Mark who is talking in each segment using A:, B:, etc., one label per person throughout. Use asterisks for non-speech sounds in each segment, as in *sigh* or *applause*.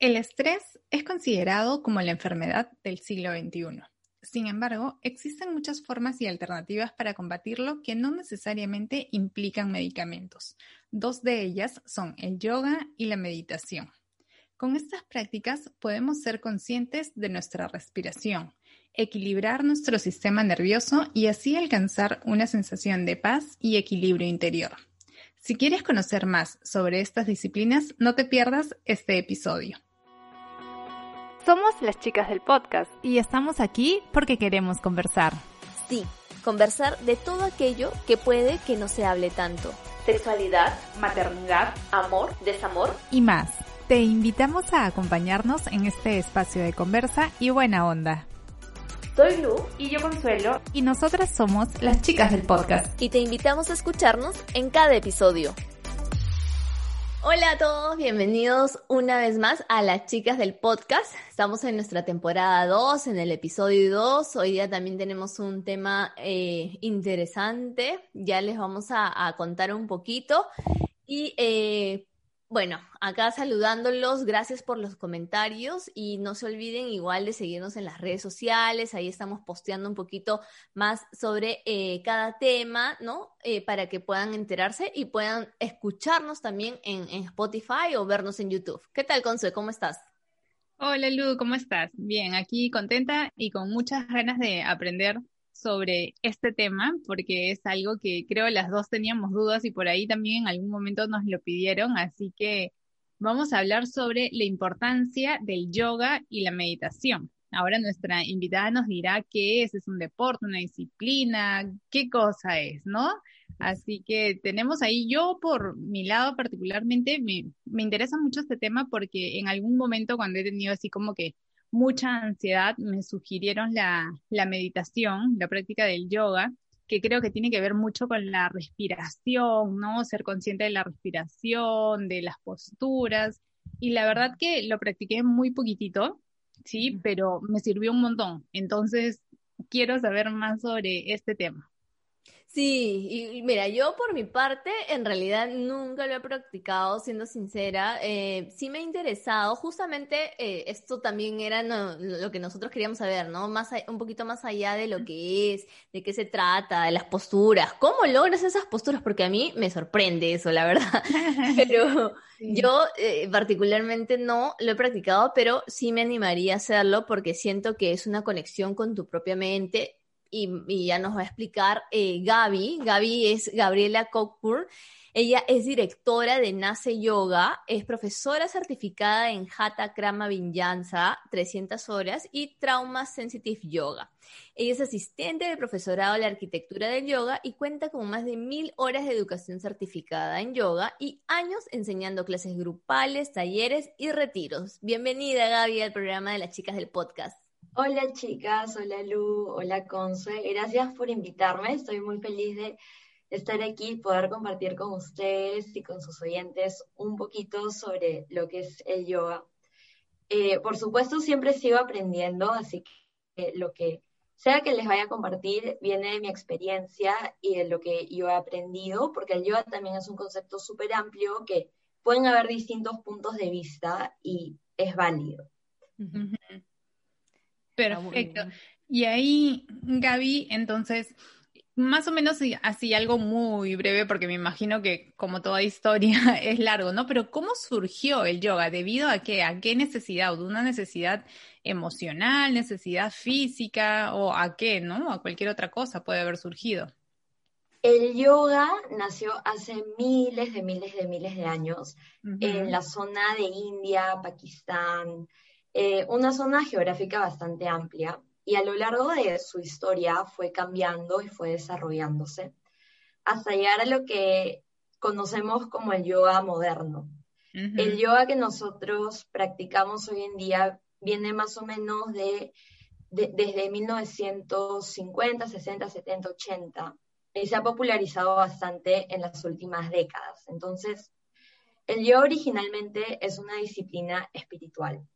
A: El estrés es considerado como la enfermedad del siglo XXI. Sin embargo, existen muchas formas y alternativas para combatirlo que no necesariamente implican medicamentos. Dos de ellas son el yoga y la meditación. Con estas prácticas podemos ser conscientes de nuestra respiración, equilibrar nuestro sistema nervioso y así alcanzar una sensación de paz y equilibrio interior. Si quieres conocer más sobre estas disciplinas, no te pierdas este episodio. Somos las chicas del podcast y estamos aquí porque queremos conversar.
B: Sí, conversar de todo aquello que puede que no se hable tanto.
C: Sexualidad, maternidad, amor, desamor
A: y más. Te invitamos a acompañarnos en este espacio de conversa y buena onda.
C: Soy Lu y yo Consuelo
A: y nosotras somos las chicas del podcast.
B: Y te invitamos a escucharnos en cada episodio. Hola a todos, bienvenidos una vez más a las chicas del podcast. Estamos en nuestra temporada 2, en el episodio 2. Hoy día también tenemos un tema eh, interesante, ya les vamos a, a contar un poquito. Y eh, bueno, acá saludándolos, gracias por los comentarios y no se olviden igual de seguirnos en las redes sociales, ahí estamos posteando un poquito más sobre eh, cada tema, ¿no? Eh, para que puedan enterarse y puedan escucharnos también en, Spotify o vernos en YouTube. ¿Qué tal, Consuelo? ¿Cómo estás?
A: Hola, Lu, ¿cómo estás? Bien, aquí contenta y con muchas ganas de aprender sobre este tema, porque es algo que creo las dos teníamos dudas y por ahí también en algún momento nos lo pidieron, así que vamos a hablar sobre la importancia del yoga y la meditación. Ahora nuestra invitada nos dirá qué es, es un deporte, una disciplina, qué cosa es, ¿no? Así que tenemos ahí, yo por mi lado particularmente, me, me interesa mucho este tema porque en algún momento cuando he tenido así como que mucha ansiedad, me sugirieron la, la meditación, la práctica del yoga, que creo que tiene que ver mucho con la respiración, ¿no? Ser consciente de la respiración, de las posturas. Y la verdad que lo practiqué muy poquitito, sí, pero me sirvió un montón. Entonces, quiero saber más sobre este tema.
B: Sí, y mira, yo por mi parte en realidad nunca lo he practicado, siendo sincera. Eh, sí me ha interesado, justamente eh, esto también era lo que nosotros queríamos saber, ¿no? Más, un poquito más allá de lo que es, de qué se trata, de las posturas. ¿Cómo logras esas posturas? Porque a mí me sorprende eso, la verdad. *laughs* Pero *laughs* yo eh, particularmente no lo he practicado, pero sí me animaría a hacerlo porque siento que es una conexión con tu propia mente y, ya nos va a explicar eh, Gaby. Gaby es Gabriela Cockburn. Ella es directora de Nace Yoga, es profesora certificada en Hatha Krama Vinyasa, 300 horas, y Trauma Sensitive Yoga. Ella es asistente del profesorado de la arquitectura del yoga y cuenta con más de mil horas de educación certificada en yoga y años enseñando clases grupales, talleres y retiros. Bienvenida, Gaby, al programa de las chicas del podcast.
D: Hola chicas, hola Lu, hola Consue, gracias por invitarme, estoy muy feliz de estar aquí y poder compartir con ustedes y con sus oyentes un poquito sobre lo que es el yoga. Eh, por supuesto, siempre sigo aprendiendo, así que lo que sea que les vaya a compartir viene de mi experiencia y de lo que yo he aprendido, porque el yoga también es un concepto súper amplio que pueden haber distintos puntos de vista y es válido.
A: Perfecto. Y ahí, Gaby, entonces, más o menos así algo muy breve, porque me imagino que como toda historia *laughs* es largo, ¿no? Pero ¿cómo surgió el yoga? ¿Debido a qué? ¿A qué necesidad? ¿De una necesidad emocional, necesidad física o a qué, ¿no? A cualquier otra cosa puede haber surgido.
D: El yoga nació hace miles de miles de miles de años en la zona de India, Pakistán, eh, una zona geográfica bastante amplia y a lo largo de su historia fue cambiando y fue desarrollándose hasta llegar a lo que conocemos como el yoga moderno. El yoga que nosotros practicamos hoy en día viene más o menos de, desde 1950, 60, 70, 80 y se ha popularizado bastante en las últimas décadas. Entonces, el yoga originalmente es una disciplina espiritual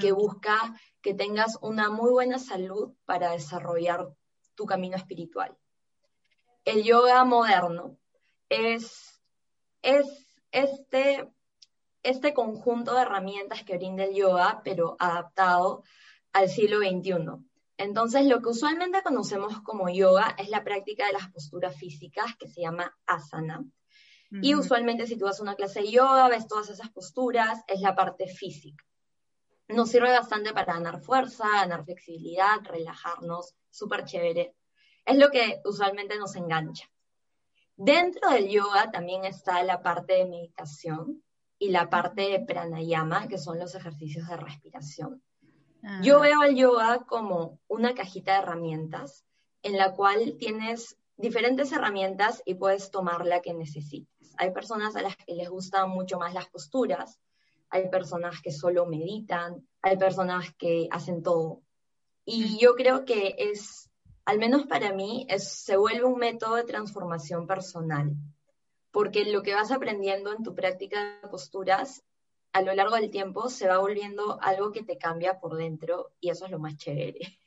D: que busca que tengas una muy buena salud para desarrollar tu camino espiritual. El yoga moderno es, es este este conjunto de herramientas que brinda el yoga, pero adaptado al siglo XXI. Entonces, lo que usualmente conocemos como yoga es la práctica de las posturas físicas que se llama asana. Y usualmente si tú vas a una clase de yoga, ves todas esas posturas, es la parte física. Nos sirve bastante para ganar fuerza, ganar flexibilidad, relajarnos, súper chévere. Es lo que usualmente nos engancha. Dentro del yoga también está la parte de meditación y la parte de pranayama, que son los ejercicios de respiración. Yo veo el yoga como una cajita de herramientas en la cual tienes diferentes herramientas y puedes tomar la que necesites. Hay personas a las que les gustan mucho más las posturas, hay personas que solo meditan, hay personas que hacen todo. Y yo creo que es al menos para mí, se vuelve un método de transformación personal, porque lo que vas aprendiendo en tu práctica de posturas a lo largo del tiempo se va volviendo algo que te cambia por dentro y eso es lo más chévere.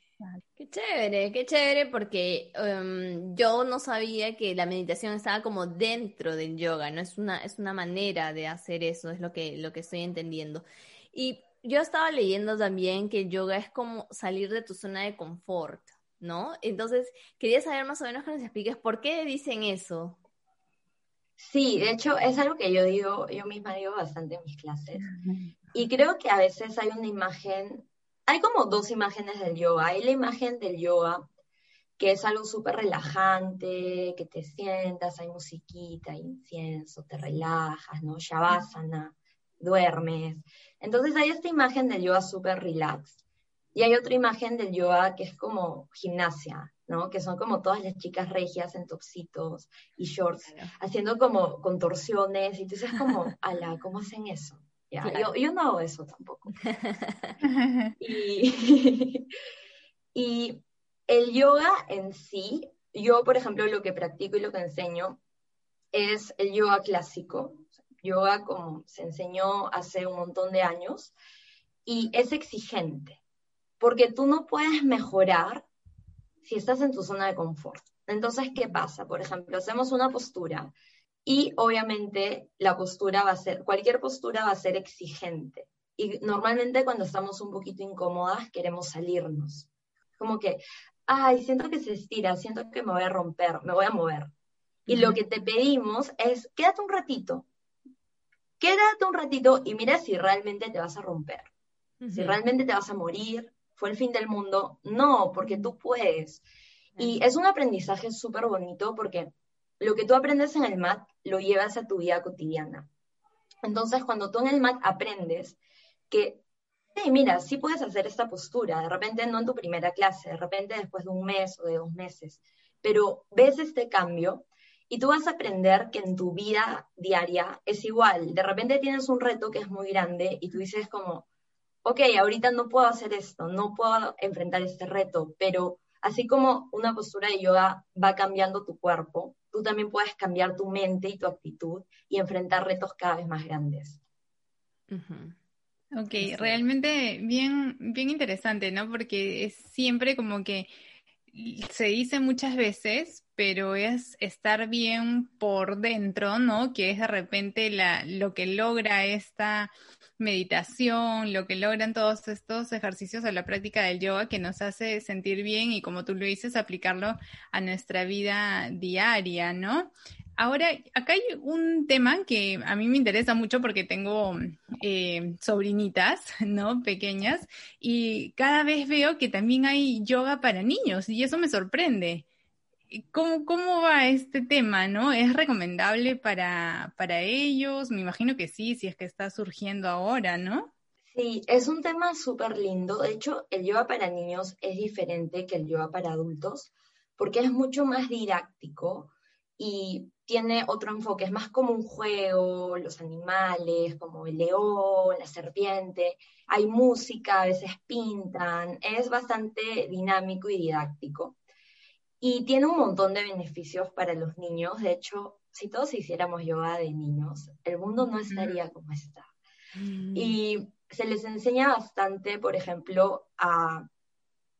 B: Qué chévere, qué chévere, porque em, yo no sabía que la meditación estaba como dentro del yoga, ¿no? Es una, es una manera de hacer eso, es lo que, lo que estoy entendiendo. Y yo estaba leyendo también que el yoga es como salir de tu zona de confort. ¿no? Entonces, quería saber más o menos que nos expliques por qué dicen eso.
D: Sí, de hecho es algo que yo digo, yo misma digo bastante en mis clases. Y creo que a veces hay una imagen, hay como dos imágenes del yoga. Hay la imagen del yoga, que es algo súper relajante, que te sientas, hay musiquita, hay incienso, te relajas, ¿no? Shavasana, duermes. Entonces hay esta imagen del yoga súper relax. Y hay otra imagen del yoga que es como gimnasia, ¿no? Que son como todas las chicas regias en topsitos y shorts, haciendo como contorsiones, y tú dices como, *laughs* ala, ¿cómo hacen eso? Yo, yo, no hago eso tampoco. *laughs* y, *laughs* y el yoga en sí, yo, por ejemplo, lo que practico y lo que enseño es el yoga clásico, yoga como se enseñó hace un montón de años, y es exigente porque tú no puedes mejorar si estás en tu zona de confort. Entonces, ¿qué pasa? Por ejemplo, hacemos una postura y obviamente la postura va a ser, cualquier postura va a ser exigente. Y normalmente cuando estamos un poquito incómodas queremos salirnos. Como que, ay, siento que se estira, siento que me voy a romper, me voy a mover. Y lo que te pedimos es, quédate un ratito, quédate un ratito y mira si realmente te vas a romper, si realmente te vas a morir, fue el fin del mundo. No, porque tú puedes. Y es un aprendizaje súper bonito porque lo que tú aprendes en el MAT lo llevas a tu vida cotidiana. Entonces, cuando tú en el MAT aprendes que, mira, sí puedes hacer esta postura, de repente no en tu primera clase, de repente después de un mes o de dos meses, pero ves este cambio y tú vas a aprender que en tu vida diaria es igual. De repente tienes un reto que es muy grande y tú dices como, ok, ahorita no puedo hacer esto, no puedo enfrentar este reto, pero así como una postura de yoga va cambiando tu cuerpo, tú también puedes cambiar tu mente y tu actitud y enfrentar retos cada vez más grandes.
A: Ok, realmente bien, bien interesante, ¿no? Porque es siempre como que se dice muchas veces, pero es estar bien por dentro, ¿no? Que es de repente la, lo que logra esta meditación, lo que logran todos estos ejercicios a la práctica del yoga que nos hace sentir bien y como tú lo dices, aplicarlo a nuestra vida diaria, ¿no? Ahora, acá hay un tema que a mí me interesa mucho porque tengo eh, sobrinitas, *laughs* ¿no? Pequeñas, y cada vez veo que también hay yoga para niños y eso me sorprende. ¿Cómo, ¿Cómo va este tema, no? ¿Es recomendable para, para ellos? Me imagino que sí, si es que está surgiendo ahora, ¿no?
D: Sí, es un tema súper lindo. De hecho, el yoga para niños es diferente que el yoga para adultos porque es mucho más didáctico y tiene otro enfoque, es más como un juego, los animales, como el león, la serpiente, hay música, a veces pintan, es bastante dinámico y didáctico. Y tiene un montón de beneficios para los niños. De hecho, si todos hiciéramos yoga de niños, el mundo no estaría como está. Mm. Y se les enseña bastante, por ejemplo, a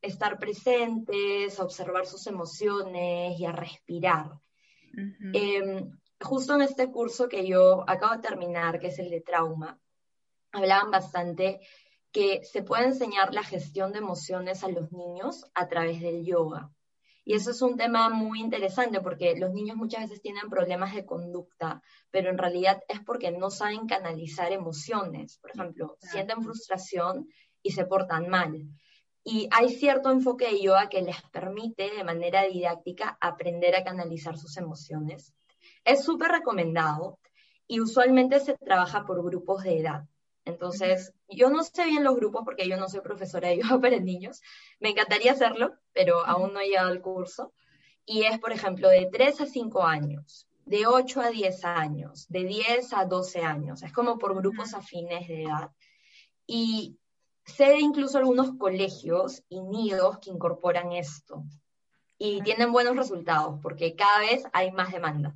D: estar presentes, a observar sus emociones y a respirar. Em, justo en este curso que yo acabo de terminar, que es el de trauma, hablaban bastante que se puede enseñar la gestión de emociones a los niños a través del yoga. Y eso es un tema muy interesante porque los niños muchas veces tienen problemas de conducta, pero en realidad es porque no saben canalizar emociones. Por ejemplo, sienten frustración y se portan mal. Y hay cierto enfoque de yoga que les permite de manera didáctica aprender a canalizar sus emociones. Es súper recomendado y usualmente se trabaja por grupos de edad. Entonces, yo no sé bien los grupos porque yo no soy profesora *laughs* de yoga para niños. Me encantaría hacerlo, pero aún no he llegado al curso. Y es, por ejemplo, de 3 a 5 años, de 8 a 10 años, de 10 a 12 años. Es como por grupos afines de edad. Y sé incluso algunos colegios y nidos que incorporan esto. Y tienen buenos resultados porque cada vez hay más demanda.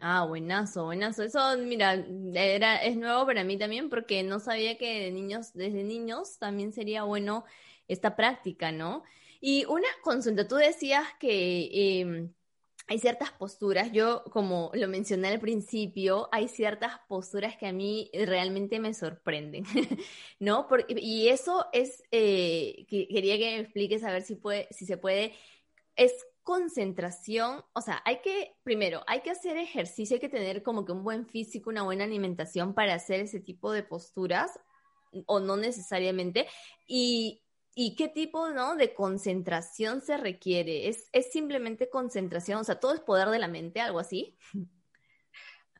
B: Ah, buenazo, buenazo. Eso, mira, era, es nuevo para mí también porque no sabía que de niños, desde niños también sería bueno esta práctica, ¿no? Y una consulta, tú decías que em, hay ciertas posturas, yo como lo mencioné al principio, hay ciertas posturas que a mí realmente me sorprenden, *laughs* ¿no? y eso es, eh, que quería que me expliques a ver si, puede, si se puede, es concentración, o sea, hay que, primero, hay que hacer ejercicio, hay que tener como que un buen físico, una buena alimentación para hacer ese tipo de posturas, o no necesariamente, y, qué tipo ¿no? de concentración se requiere. ¿Es, ¿Es simplemente concentración? O sea, todo es poder de la mente, algo así.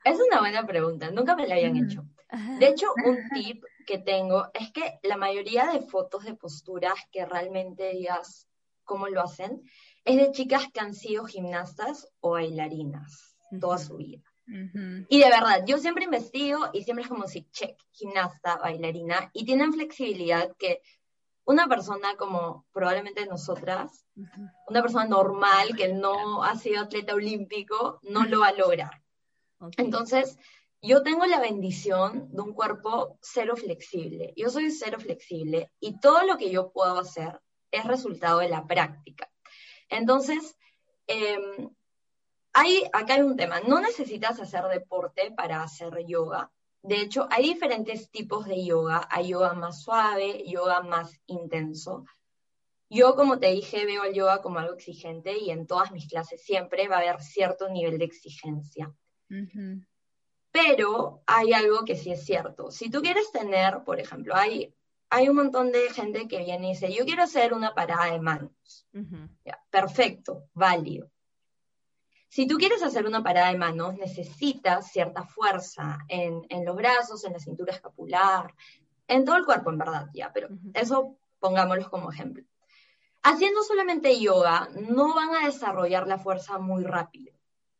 D: Es una buena pregunta, nunca me la habían hecho. De hecho, un tip que tengo es que la mayoría de fotos de posturas que realmente digas cómo lo hacen, es de chicas que han sido gimnastas o bailarinas toda su vida. Y de verdad, yo siempre investigo y siempre es como si, check, gimnasta, bailarina, y tienen flexibilidad que una persona como probablemente nosotras, una persona normal que no ha sido atleta olímpico, no lo va a lograr. Entonces, yo tengo la bendición de un cuerpo cero flexible. Yo soy cero flexible y todo lo que yo puedo hacer es resultado de la práctica. Entonces, em, hay, acá hay un tema, no necesitas hacer deporte para hacer yoga. De hecho, hay diferentes tipos de yoga. Hay yoga más suave, yoga más intenso. Yo, como te dije, veo el yoga como algo exigente y en todas mis clases siempre va a haber cierto nivel de exigencia. Pero hay algo que sí es cierto. Si tú quieres tener, por ejemplo, hay hay un montón de gente que viene y dice, yo quiero hacer una parada de manos. perfecto, válido. Si tú quieres hacer una parada de manos, necesitas cierta fuerza en, los brazos, en la cintura escapular, en todo el cuerpo, en verdad, ya, pero eso pongámoslo como ejemplo. Haciendo solamente yoga, no van a desarrollar la fuerza muy rápido.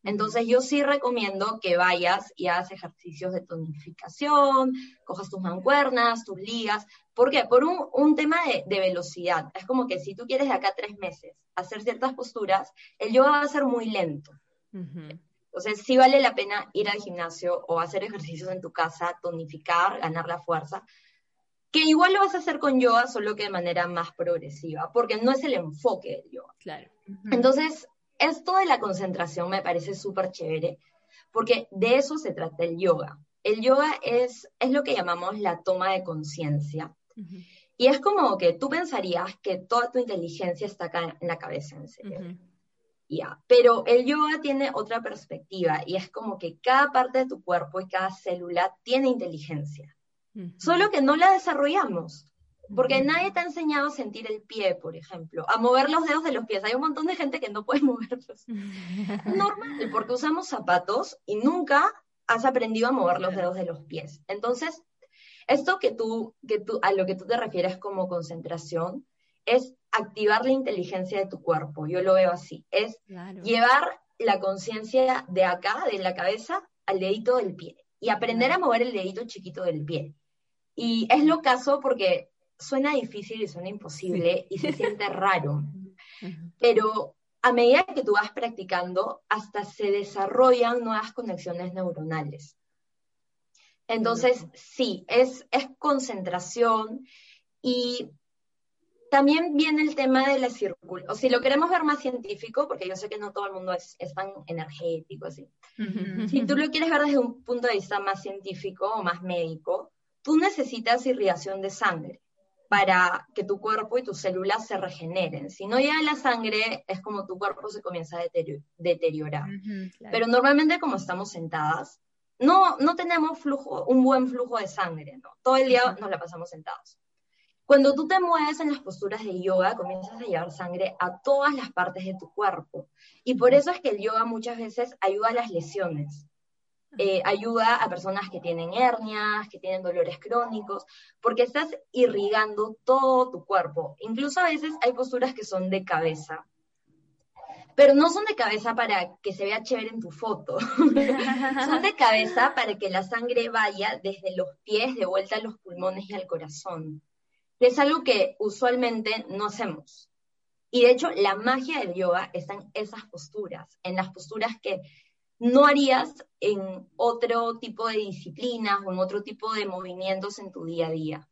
D: Entonces yo sí recomiendo que vayas y hagas ejercicios de tonificación, cojas tus mancuernas, tus ligas. ¿Por qué? Por un, tema de, velocidad. Es como que si tú quieres de acá a tres meses hacer ciertas posturas, el yoga va a ser muy lento. Entonces sí vale la pena ir al gimnasio o hacer ejercicios en tu casa, tonificar, ganar la fuerza, que igual lo vas a hacer con yoga, solo que de manera más progresiva, porque no es el enfoque del yoga.
B: Claro.
D: Entonces, esto de la concentración me parece súper chévere, porque de eso se trata el yoga. El yoga es, es lo que llamamos la toma de conciencia. Y es como que tú pensarías que toda tu inteligencia está acá en la cabeza, en serio. Ya, pero el yoga tiene otra perspectiva y es como que cada parte de tu cuerpo y cada célula tiene inteligencia. Solo que no la desarrollamos. Porque nadie te ha enseñado a sentir el pie, por ejemplo, a mover los dedos de los pies. Hay un montón de gente que no puede *laughs* moverlos. *laughs* Normal, porque usamos zapatos y nunca has aprendido a mover los dedos de los pies. Entonces, esto que tú, que tú, a lo que tú te refieres como concentración, es activar la inteligencia de tu cuerpo. Yo lo veo así. Es llevar la conciencia de acá, de la cabeza, al dedito del pie. Y aprender a mover el dedito chiquito del pie. Y es lo caso porque suena difícil y suena imposible y se siente raro, *laughs* pero a medida que tú vas practicando, hasta se desarrollan nuevas conexiones neuronales. Entonces, sí, es, es concentración y también viene el tema de la circulación. O si lo queremos ver más científico, porque yo sé que no todo el mundo es, tan energético así. Si tú lo quieres ver desde un punto de vista más científico o más médico, tú necesitas irrigación de sangre para que tu cuerpo y tus células se regeneren. Si no llega la sangre, es como tu cuerpo se comienza a deteriorar. Pero normalmente como estamos sentadas, no, no tenemos flujo, un buen flujo de sangre, ¿no? Todo el día nos la pasamos sentados. Cuando tú te mueves en las posturas de yoga, comienzas a llevar sangre a todas las partes de tu cuerpo. Y por eso es que el yoga muchas veces ayuda a las lesiones. Eh, ayuda a personas que tienen hernias, que tienen dolores crónicos, porque estás irrigando todo tu cuerpo. Incluso a veces hay posturas que son de cabeza, pero no son de cabeza para que se vea chévere en tu foto. *laughs* son de cabeza para que la sangre vaya desde los pies de vuelta a los pulmones y al corazón. es algo que usualmente no hacemos. Y de hecho, la magia del yoga está en esas posturas, en las posturas que no harías en otro tipo de disciplinas o en otro tipo de movimientos en tu día a día.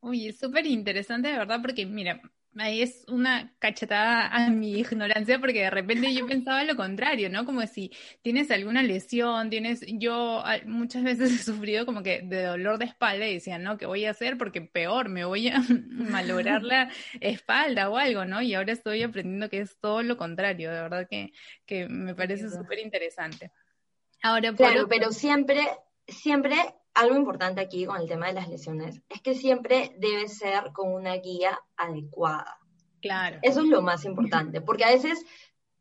A: Uy, es súper interesante, de verdad, porque mira, ahí es una cachetada a mi ignorancia porque de repente yo pensaba lo contrario, ¿no? Como si tienes alguna lesión, tienes, yo muchas veces *laughs* he sufrido como que de dolor de espalda y decía, no, ¿qué voy a hacer? Porque peor, me voy a *laughs* malograr la espalda o algo, ¿no? Y ahora estoy aprendiendo que es todo lo contrario, de verdad que, que me parece súper interesante.
D: Ahora, claro, pero siempre, siempre algo importante aquí con el tema de las lesiones es que siempre debe ser con una guía adecuada.
A: Claro.
D: Eso es lo más importante, porque a veces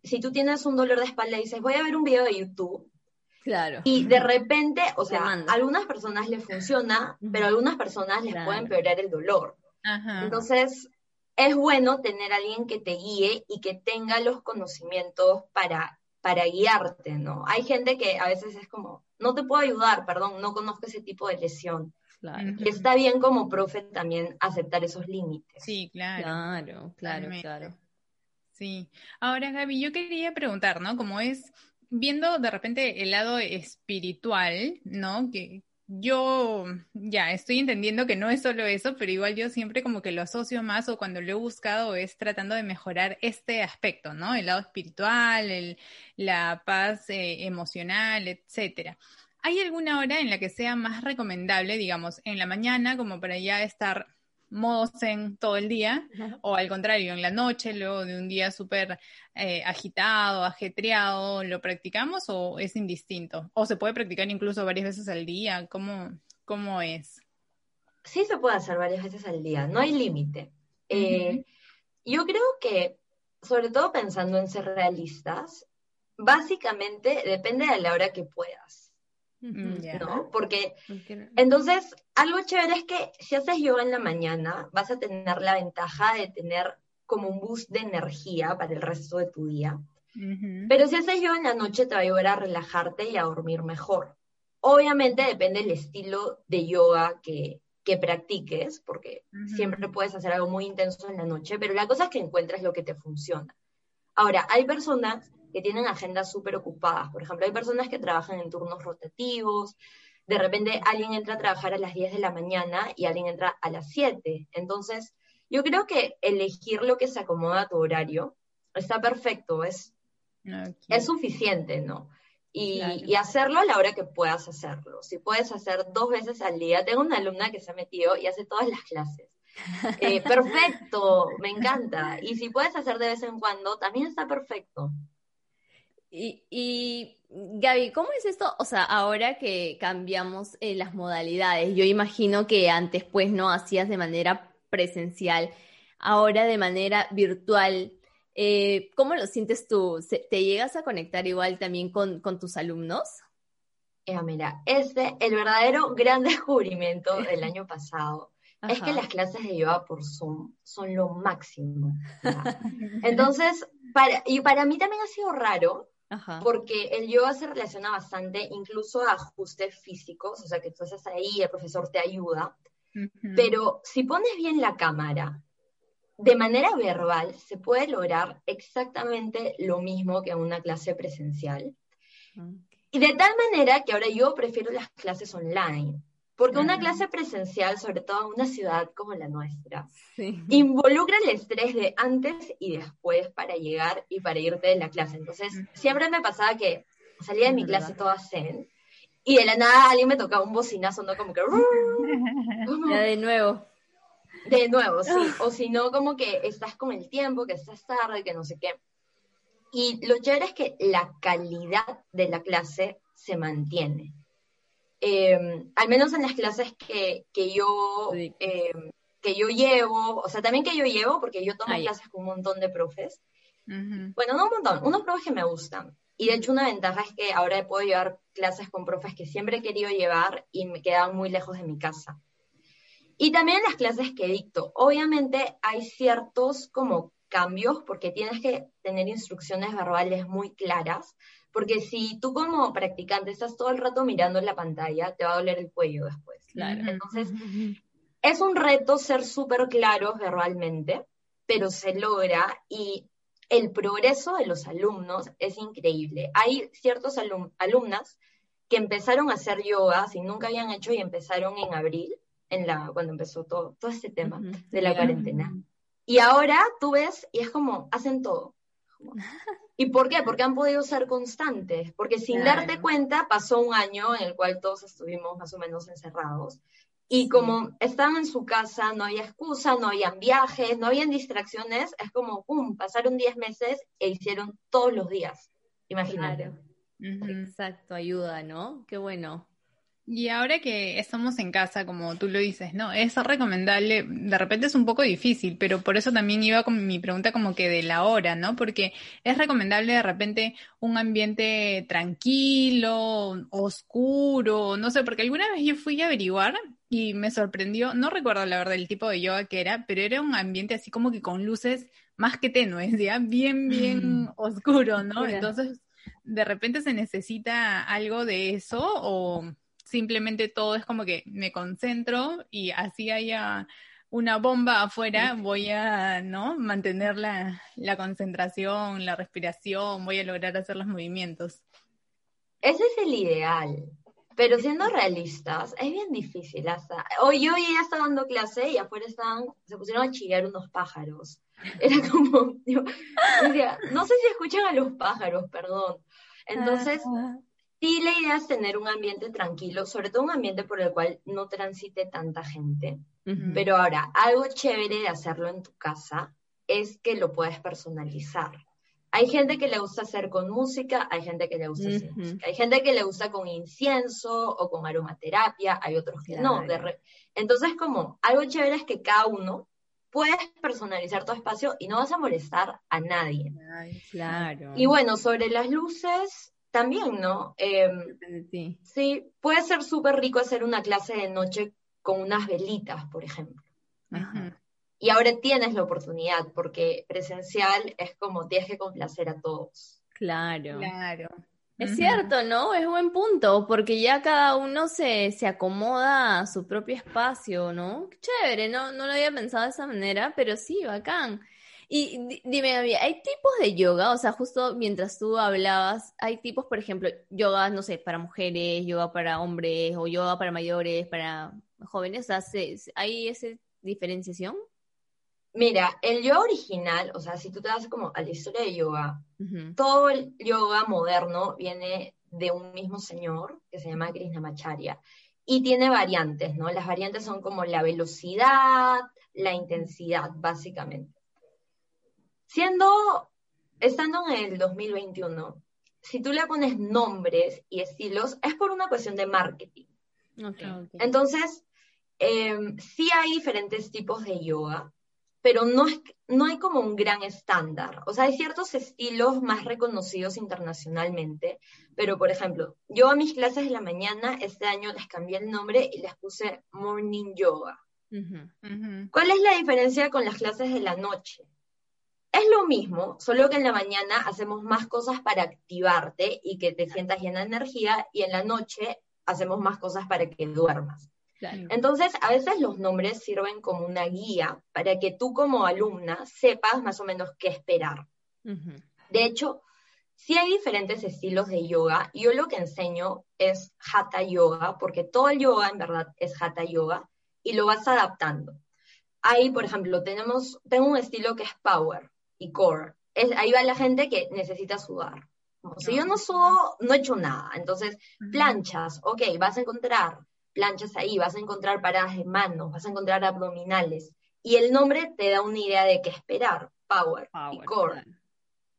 D: si tú tienes un dolor de espalda y dices, voy a ver un video de YouTube,
B: Claro.
D: Y de repente, o sea, a algunas personas les funciona, pero a algunas personas les puede empeorar el dolor. Entonces, es bueno tener a alguien que te guíe y que tenga los conocimientos para, para guiarte, ¿no? Hay gente que a veces es como, no te puedo ayudar, perdón, no conozco ese tipo de lesión. Y está bien como profe también aceptar esos límites.
A: Sí, claro.
B: Claro, claro, claro.
A: Sí. Ahora, Gaby, yo quería preguntar, ¿no? Como es, viendo de repente el lado espiritual, ¿no? Que yo ya estoy entendiendo que no es solo eso, pero igual yo siempre como que lo asocio más o cuando lo he buscado es tratando de mejorar este aspecto, ¿no? El lado espiritual, el, la paz eh, emocional, etcétera. ¿Hay alguna hora en la que sea más recomendable, digamos, en la mañana, como para ya estar modo zen todo el día, o al contrario, en la noche, luego de un día súper eh, agitado, ajetreado, ¿lo practicamos o es indistinto? ¿O se puede practicar incluso varias veces al día? ¿Cómo, cómo es?
D: Sí se puede hacer varias veces al día, no hay límite. Eh, yo creo que, sobre todo pensando en ser realistas, básicamente depende de la hora que puedas. ¿No? Porque entonces, algo chévere es que si haces yoga en la mañana, vas a tener la ventaja de tener como un boost de energía para el resto de tu día. Pero si haces yoga en la noche, te va a ayudar a relajarte y a dormir mejor. Obviamente depende del estilo de yoga que, que practiques, porque siempre puedes hacer algo muy intenso en la noche, pero la cosa es que encuentres lo que te funciona. Ahora, hay personas que tienen agendas súper ocupadas. Por ejemplo, hay personas que trabajan en turnos rotativos, de repente alguien entra a trabajar a las 10 de la mañana y alguien entra a las 7. Entonces, yo creo que elegir lo que se acomoda a tu horario está perfecto, es, es suficiente, ¿no? Y, hacerlo a la hora que puedas hacerlo. Si puedes hacer dos veces al día, tengo una alumna que se ha metido y hace todas las clases. Eh, *laughs* perfecto, me encanta. Y si puedes hacer de vez en cuando, también está perfecto.
B: Y, y Gaby, ¿cómo es esto? O sea, ahora que cambiamos eh, las modalidades, yo imagino que antes pues no hacías de manera presencial, ahora de manera virtual. Eh, ¿Cómo lo sientes tú? ¿Te llegas a conectar igual también con, tus alumnos?
D: mira, este, el verdadero gran *laughs* descubrimiento del año pasado es que las clases de yoga por Zoom son lo máximo. *laughs* Entonces, para, y para mí también ha sido raro, porque el yoga se relaciona bastante incluso a ajustes físicos, o sea que tú estás ahí, el profesor te ayuda, pero si pones bien la cámara, de manera verbal se puede lograr exactamente lo mismo que en una clase presencial. Y de tal manera que ahora yo prefiero las clases online. Porque una clase presencial, sobre todo en una ciudad como la nuestra, involucra el estrés de antes y después para llegar y para irte de la clase. Entonces, siempre me pasaba que salía de mi clase toda zen y de la nada alguien me tocaba un bocinazo, ¿no? Como que...
B: Ya de nuevo.
D: De nuevo, sí. O si no, como que estás con el tiempo, que estás tarde, que no sé qué. Y lo chévere es que la calidad de la clase se mantiene. Em, al menos en las clases que, que yo, em, que yo llevo, o sea, también que yo llevo, porque yo tomo clases con un montón de profes. Bueno, no un montón, unos profes que me gustan. Y de hecho una ventaja es que ahora puedo llevar clases con profes que siempre he querido llevar y me quedan muy lejos de mi casa. Y también las clases que dicto. Obviamente hay ciertos como cambios porque tienes que tener instrucciones verbales muy claras, porque si tú como practicante estás todo el rato mirando en la pantalla, te va a doler el cuello después. Claro. Entonces, es un reto ser súper claros verbalmente, pero se logra y el progreso de los alumnos es increíble. Hay ciertos alumnas que empezaron a hacer yoga y nunca habían hecho y empezaron en abril, en la, cuando empezó todo, todo este tema de la cuarentena. Y ahora tú ves y es como, hacen todo. *laughs* ¿Y por qué? Porque han podido ser constantes, porque sin darte cuenta pasó un año en el cual todos estuvimos más o menos encerrados y como estaban en su casa, no había excusa, no habían viajes, no habían distracciones, es como, ¡pum!, pasaron 10 meses e hicieron todos los días. Imagínate.
B: Exacto, ayuda, ¿no? Qué bueno.
A: Y ahora que estamos en casa, como tú lo dices, ¿no? Es recomendable, de repente es un poco difícil, pero por eso también iba con mi pregunta como que de la hora, ¿no? Porque es recomendable de repente un ambiente tranquilo, oscuro, no sé, porque alguna vez yo fui a averiguar y me sorprendió, no recuerdo la verdad el tipo de yoga que era, pero era un ambiente así como que con luces más que tenues, ya bien, bien oscuro, ¿no? Entonces, de repente se necesita algo de eso o simplemente todo es como que me concentro y así haya una bomba afuera, voy a ¿no? mantener la, concentración, la respiración, voy a lograr hacer los movimientos.
D: Ese es el ideal, pero siendo realistas, es bien difícil. Hasta... Hoy yo ya estaba dando clase y afuera estaban, se pusieron a chillar unos pájaros. *laughs* Era como, no sé si escuchan a los pájaros, perdón. Entonces, ah. Sí, la idea es tener un ambiente tranquilo, sobre todo un ambiente por el cual no transite tanta gente. Pero ahora, algo chévere de hacerlo en tu casa es que lo puedes personalizar. Hay gente que le gusta hacer con música, hay gente que le gusta sin música, hay gente que le gusta con incienso o con aromaterapia, hay otros que no. Entonces, como algo chévere es que cada uno puedes personalizar tu espacio y no vas a molestar a nadie.
B: claro.
D: Y bueno, sobre las luces, también, ¿no? Em, sí. puede ser súper rico hacer una clase de noche con unas velitas, por ejemplo. Y ahora tienes la oportunidad, porque presencial es como tienes que complacer a todos.
B: Claro. Claro. Es cierto, ¿no? Es buen punto, porque ya cada uno se, se acomoda a su propio espacio, ¿no? Chévere, no, no lo había pensado de esa manera, pero sí, bacán. Y dime, ¿hay tipos de yoga? O sea, justo mientras tú hablabas, hay tipos, por ejemplo, yoga, no sé, para mujeres, yoga para hombres, o yoga para mayores, para jóvenes. O sea, ¿hay esa diferenciación?
D: Mira, el yoga original, o sea, si tú te das como a la historia de yoga, todo el yoga moderno viene de un mismo señor que se llama Krishnamacharya y tiene variantes, ¿no? Las variantes son como la velocidad, la intensidad, básicamente. Siendo, estando en el 2021, si tú le pones nombres y estilos, es por una cuestión de marketing. Entonces, em, sí hay diferentes tipos de yoga, pero no, es, no hay como un gran estándar. O sea, hay ciertos estilos más reconocidos internacionalmente, pero por ejemplo, yo a mis clases de la mañana este año les cambié el nombre y les puse Morning Yoga. ¿Cuál es la diferencia con las clases de la noche? Es lo mismo, solo que en la mañana hacemos más cosas para activarte y que te sientas llena de energía y en la noche hacemos más cosas para que duermas. Entonces, a veces los nombres sirven como una guía para que tú como alumna sepas más o menos qué esperar. De hecho, sí hay diferentes estilos de yoga. Yo lo que enseño es hatha yoga, porque todo el yoga en verdad es hatha yoga y lo vas adaptando. Ahí, por ejemplo, tenemos, tengo un estilo que es power, y core. Es, ahí va la gente que necesita sudar. si yo no sudo, no he hecho nada. Entonces, planchas, ok, vas a encontrar planchas ahí, vas a encontrar paradas de manos, vas a encontrar abdominales. Y el nombre te da una idea de qué esperar, power, y core.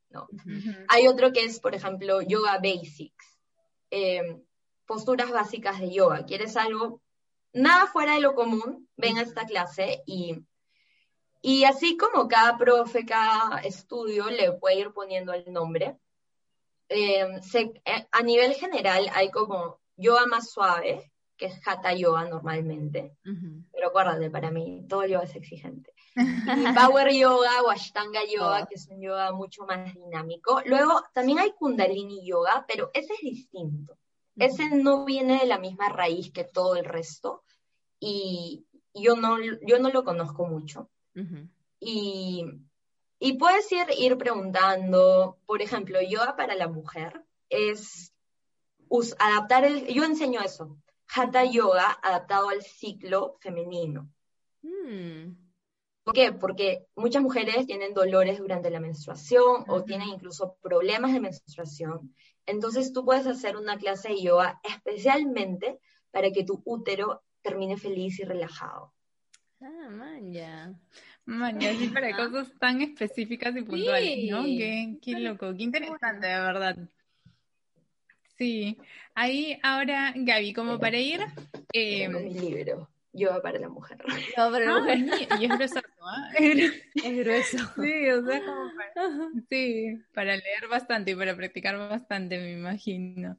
D: ¿no? Hay otro que es, por ejemplo, yoga basics, eh, posturas básicas de yoga. ¿Quieres algo? Nada fuera de lo común, ven a esta clase y, y así como cada profe, cada estudio le puede ir poniendo el nombre. Eh, eh, a nivel general hay como yoga más suave, que es Hatha Yoga normalmente. Pero acuérdate, para mí todo yoga es exigente. *laughs* Y Power Yoga o Ashtanga Yoga, que es un yoga mucho más dinámico. Luego también hay Kundalini Yoga, pero ese es distinto. Ese no viene de la misma raíz que todo el resto y yo no, yo no lo conozco mucho. Y, y, puedes ir, ir preguntando, por ejemplo, yoga para la mujer es adaptar el, yo enseño eso, Hatha Yoga adaptado al ciclo femenino. Mm. ¿Por qué? Porque muchas mujeres tienen dolores durante la menstruación o tienen incluso problemas de menstruación. Entonces tú puedes hacer una clase de yoga especialmente para que tu útero termine feliz y relajado.
B: Ah, manja.
A: Manja, sí, para cosas tan específicas y puntuales, ¿no? Qué, qué loco, qué interesante, de verdad. Sí, ahí ahora, Gaby, como para ir...
D: Eh, mi libro, Yoga para la mujer.
B: Yoga para la
A: ah,
B: mujer.
A: Y es grueso, *laughs*
B: Es grueso.
A: Sí, o sea, como para, sí, para leer bastante y para practicar bastante, me imagino.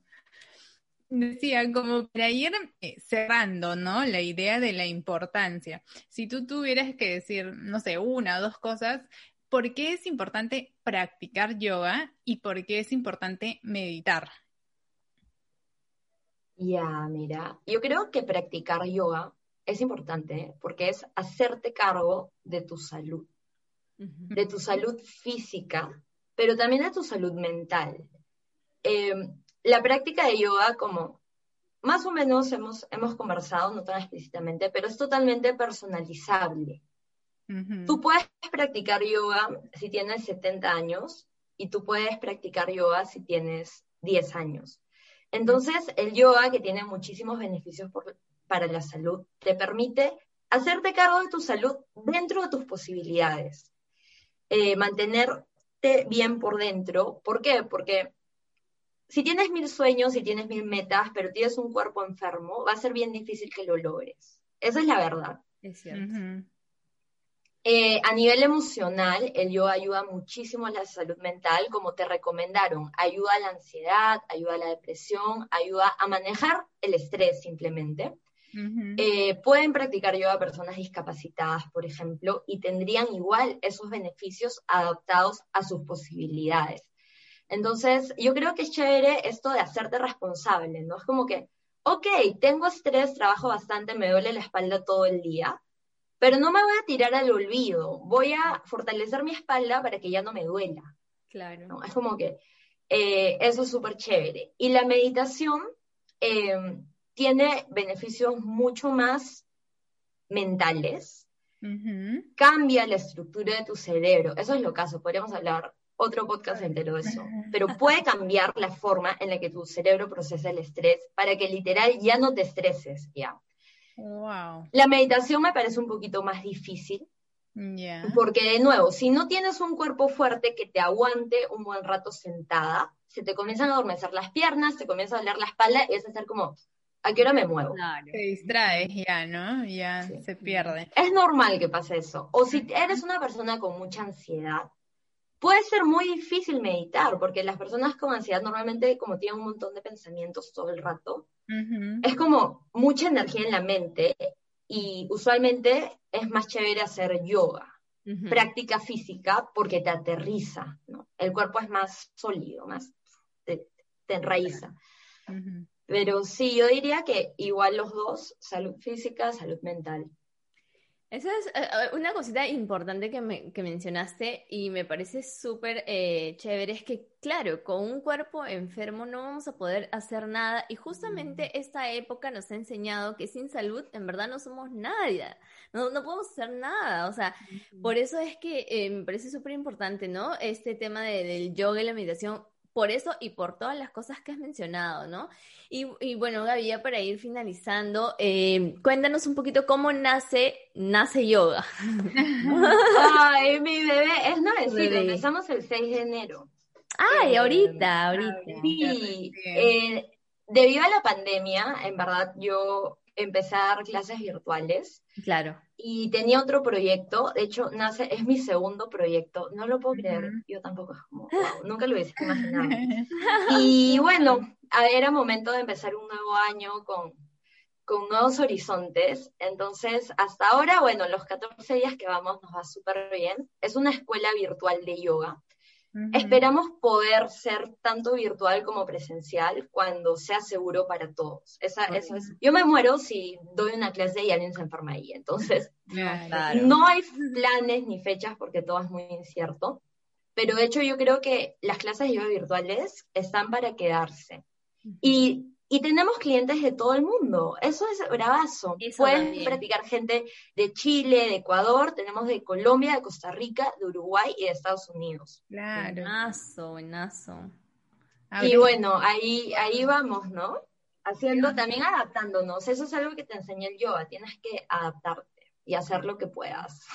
A: Decía, como para ir eh, cerrando, ¿no? La idea de la importancia. Si tú tuvieras que decir, no sé, una o dos cosas, ¿por qué es importante practicar yoga y por qué es importante meditar?
D: Ya, mira, yo creo que practicar yoga es importante ¿eh? porque es hacerte cargo de tu salud, de tu salud física, pero también de tu salud mental. Em, la práctica de yoga, como más o menos hemos, hemos conversado, no tan explícitamente, pero es totalmente personalizable. Tú puedes practicar yoga si tienes 70 años y tú puedes practicar yoga si tienes 10 años. Entonces, el yoga, que tiene muchísimos beneficios para la salud, te permite hacerte cargo de tu salud dentro de tus posibilidades. Eh, mantenerte bien por dentro. ¿Por qué? Porque si tienes mil sueños, si tienes mil metas, pero tienes un cuerpo enfermo, va a ser bien difícil que lo logres. Esa es la verdad.
B: Es cierto.
D: Eh, a nivel emocional, el yoga ayuda muchísimo a la salud mental, como te recomendaron. Ayuda a la ansiedad, ayuda a la depresión, ayuda a manejar el estrés simplemente. Eh, pueden practicar yoga personas discapacitadas, por ejemplo, y tendrían igual esos beneficios adaptados a sus posibilidades. Entonces, yo creo que es chévere esto de hacerte responsable, ¿no? Es como que, ok, tengo estrés, trabajo bastante, me duele la espalda todo el día, pero no me voy a tirar al olvido, voy a fortalecer mi espalda para que ya no me duela.
B: Claro.
D: Es como que eh, eso es súper chévere. Y la meditación em, tiene beneficios mucho más mentales, cambia la estructura de tu cerebro. Eso es lo caso, podríamos hablar otro podcast entero de eso, *laughs* pero puede cambiar la forma en la que tu cerebro procesa el estrés para que literal ya no te estreses, ya. La meditación me parece un poquito más difícil. Porque de nuevo, si no tienes un cuerpo fuerte que te aguante un buen rato sentada, se te comienzan a adormecer las piernas, te comienza a doler la espalda y es hacer como, ¿a qué hora me muevo?
A: Te distraes ya, ¿no? Ya se pierde.
D: Es normal que pase eso. O si eres una persona con mucha ansiedad, puede ser muy difícil meditar, porque las personas con ansiedad normalmente, como tienen un montón de pensamientos todo el rato, es como mucha energía en la mente y usualmente es más chévere hacer yoga, práctica física, porque te aterriza, ¿no? El cuerpo es más sólido, más te, enraiza. Pero sí, yo diría que igual los dos, salud física, salud mental.
B: Esa es eh, eh, una cosita importante que, me, que mencionaste y me parece súper eh, chévere, es que claro, con un cuerpo enfermo no vamos a poder hacer nada y justamente esta época nos ha enseñado que sin salud en verdad no somos nadie, no, no podemos hacer nada, o sea, por eso es que me parece súper importante, ¿no? Este tema del yoga y la meditación por eso y por todas las cosas que has mencionado, ¿no? Y, bueno, Gaby, ya para ir finalizando, eh, cuéntanos un poquito cómo nace, nace yoga. *laughs*
D: Ay, mi bebé es nuevecito, empezamos el 6 de enero.
B: Ay, ahorita, ahorita.
D: Sí, eh, debido a la pandemia, en verdad yo dar clases virtuales.
B: Claro.
D: Y tenía otro proyecto, de hecho, nace, es mi segundo proyecto, no lo puedo creer, yo tampoco, como, nunca lo hubiese imaginado. *laughs* Y bueno, era momento de empezar un nuevo año con, con nuevos horizontes, entonces hasta ahora, bueno, los 14 días que vamos nos va súper bien. Es una escuela virtual de yoga. Esperamos poder ser tanto virtual como presencial cuando sea seguro para todos. Esa, eso es. Yo me muero si doy una clase y alguien se enferma ahí. Entonces, no hay planes ni fechas porque todo es muy incierto. Pero de hecho yo creo que las clases de yoga virtuales están para quedarse. Y y tenemos clientes de todo el mundo. Eso es bravazo. Pueden practicar gente de Chile, de Ecuador, tenemos de Colombia, de Costa Rica, de Uruguay y de Estados Unidos.
B: Claro. Buenazo, buenazo.
D: Y bueno, ahí, ahí vamos, ¿no? Haciendo, también adaptándonos. Eso es algo que te enseñé el yoga. Tienes que adaptarte y hacer lo que puedas.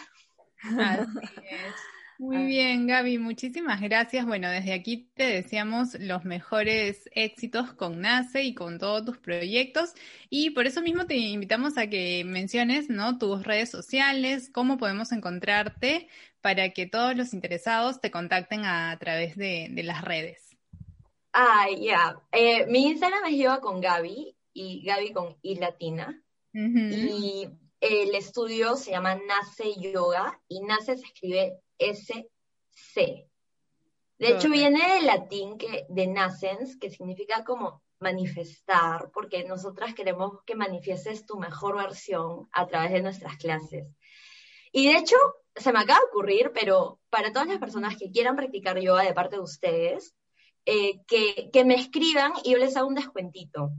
A: Así es. Muy ah. bien, Gaby, muchísimas gracias. Bueno, desde aquí te deseamos los mejores éxitos con NACE y con todos tus proyectos. Y por eso mismo te invitamos a que menciones ¿no? tus redes sociales, cómo podemos encontrarte para que todos los interesados te contacten a, través de, las redes.
D: Ah, ya. Eh, mi Instagram es Yoga con Gaby y Gaby con I latina. Y el estudio se llama Nace Yoga y Nace se escribe S-C. De hecho, viene del latín que, de nascens, que significa como manifestar, porque nosotras queremos que manifiestes tu mejor versión a través de nuestras clases. Y de hecho, se me acaba de ocurrir, pero para todas las personas que quieran practicar yoga de parte de ustedes, eh, que, que, me escriban y yo les hago un descuentito.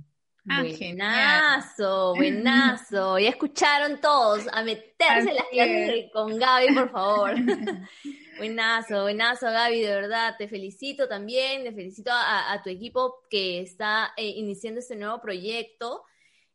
B: Ah, buenazo, buenazo. *laughs* Ya escucharon todos a meterse en las clases con Gaby, por favor. *laughs* buenazo, buenazo, Gaby, de verdad. Te felicito también, te felicito a, tu equipo que está eh, iniciando este nuevo proyecto.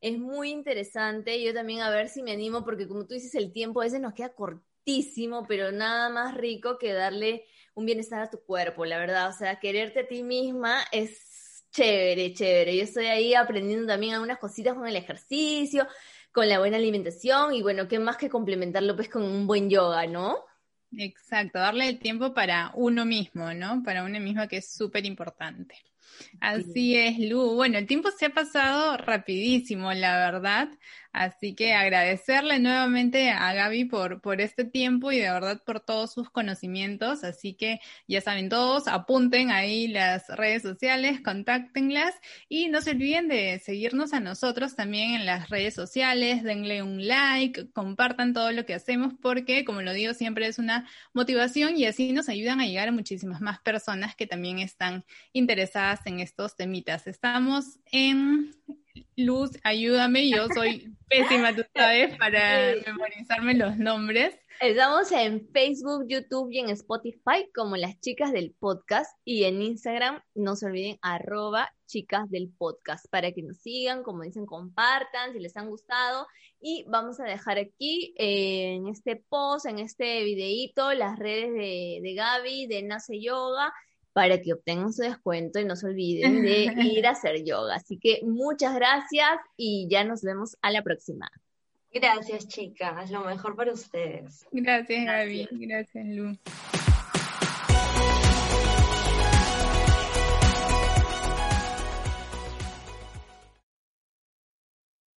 B: Es muy interesante. Yo también a ver si me animo, porque como tú dices, el tiempo a veces nos queda cortísimo, pero nada más rico que darle un bienestar a tu cuerpo, la verdad. O sea, quererte a ti misma es Chévere, chévere. Yo estoy ahí aprendiendo también algunas cositas con el ejercicio, con la buena alimentación y bueno, qué más que complementarlo pues con un buen yoga, ¿no?
A: Exacto, darle el tiempo para uno mismo, ¿no? Para uno mismo que es súper importante. Así es, Lu. Bueno, el tiempo se ha pasado rapidísimo, la verdad. Así que agradecerle nuevamente a Gaby por, por este tiempo y de verdad por todos sus conocimientos. Así que ya saben todos, apunten ahí las redes sociales, contáctenlas y no se olviden de seguirnos a nosotros también en las redes sociales, denle un like, compartan todo lo que hacemos porque, como lo digo, siempre es una motivación y así nos ayudan a llegar a muchísimas más personas que también están interesadas en estos temitas. Estamos en Luz, ayúdame, yo soy pésima, tú sabes, para memorizarme los nombres.
B: Estamos en Facebook, YouTube y en Spotify como las chicas del podcast y en Instagram no se olviden arroba chicas del podcast para que nos sigan, como dicen, compartan si les han gustado y vamos a dejar aquí eh, en este post, en este videíto, las redes de, de Gaby, de Nace Yoga para que obtengan su descuento y no se olviden de ir a *laughs* hacer yoga. Así que muchas gracias y ya nos vemos a la próxima.
D: Gracias, chicas. Lo mejor para ustedes.
A: Gracias, Gaby. Gracias, Lu.